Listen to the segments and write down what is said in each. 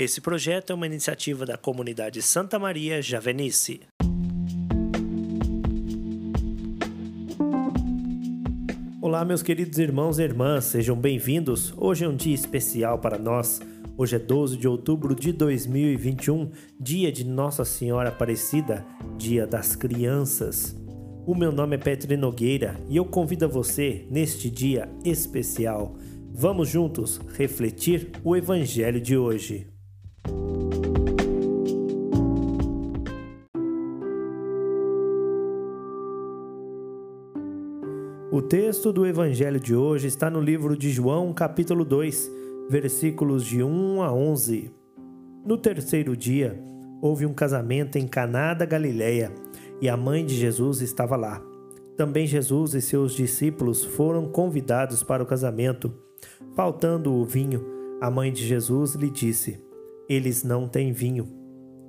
Esse projeto é uma iniciativa da comunidade Santa Maria Javenice. Olá, meus queridos irmãos e irmãs, sejam bem-vindos. Hoje é um dia especial para nós. Hoje é 12 de outubro de 2021, dia de Nossa Senhora Aparecida, dia das crianças. O meu nome é Petri Nogueira e eu convido você neste dia especial. Vamos juntos refletir o Evangelho de hoje. O texto do Evangelho de hoje está no livro de João, capítulo 2, versículos de 1 a 11. No terceiro dia, houve um casamento em Caná da Galileia, e a mãe de Jesus estava lá. Também Jesus e seus discípulos foram convidados para o casamento. Faltando o vinho, a mãe de Jesus lhe disse: Eles não têm vinho.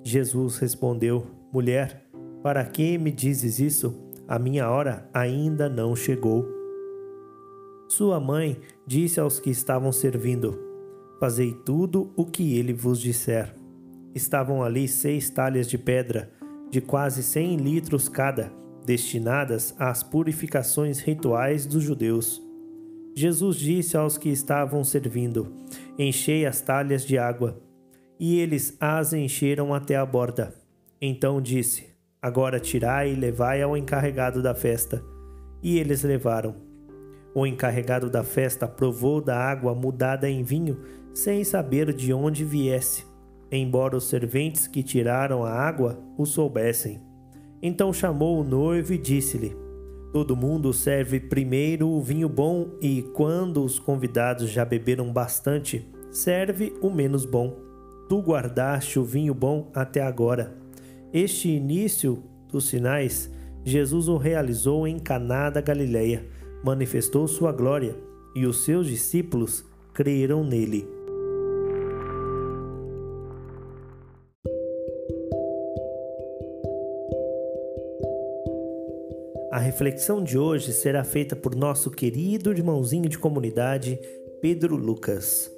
Jesus respondeu: Mulher, para que me dizes isso? A minha hora ainda não chegou. Sua mãe disse aos que estavam servindo: Fazei tudo o que ele vos disser. Estavam ali seis talhas de pedra, de quase cem litros cada, destinadas às purificações rituais dos judeus. Jesus disse aos que estavam servindo: Enchei as talhas de água. E eles as encheram até a borda. Então disse: Agora tirai e levai ao encarregado da festa. E eles levaram. O encarregado da festa provou da água mudada em vinho sem saber de onde viesse, embora os serventes que tiraram a água o soubessem. Então chamou o noivo e disse-lhe: Todo mundo serve primeiro o vinho bom e, quando os convidados já beberam bastante, serve o menos bom. Tu guardaste o vinho bom até agora. Este início dos sinais, Jesus o realizou em Caná da Galileia, manifestou sua glória, e os seus discípulos creram nele. A reflexão de hoje será feita por nosso querido irmãozinho de comunidade, Pedro Lucas.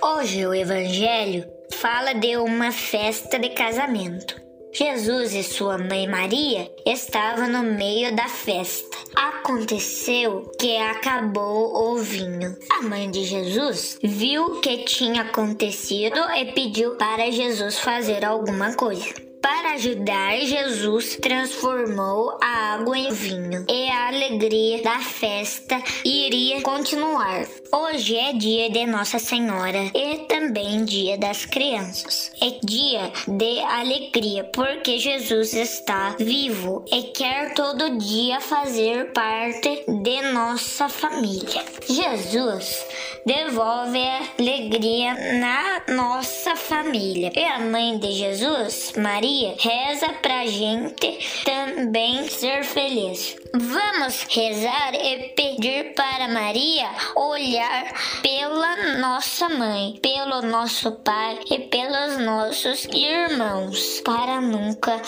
Hoje o Evangelho fala de uma festa de casamento. Jesus e sua mãe Maria estavam no meio da festa. Aconteceu que acabou o vinho. A mãe de Jesus viu o que tinha acontecido e pediu para Jesus fazer alguma coisa. Para ajudar, Jesus transformou a água em vinho e a alegria da festa iria continuar. Hoje é dia de Nossa Senhora e também dia das crianças. É dia de alegria porque Jesus está vivo e quer todo dia fazer parte de nossa família. Jesus devolve a alegria na nossa família. E a mãe de Jesus, Maria, reza pra gente também ser feliz. Vamos rezar e pedir para Maria olhar pela nossa mãe, pelo nosso pai e pelos nossos irmãos, para nunca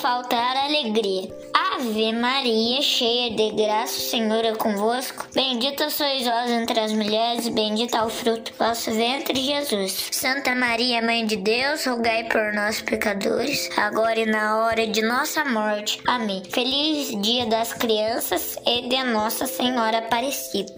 faltar alegria. Ave Maria, cheia de graça, o Senhor é convosco. Bendita sois vós entre as mulheres, bendito é o fruto do vosso ventre, Jesus. Santa Maria, Mãe de Deus, rogai por nós, pecadores, agora e na hora de nossa morte. Amém. Feliz dia das crianças e de Nossa Senhora Aparecida.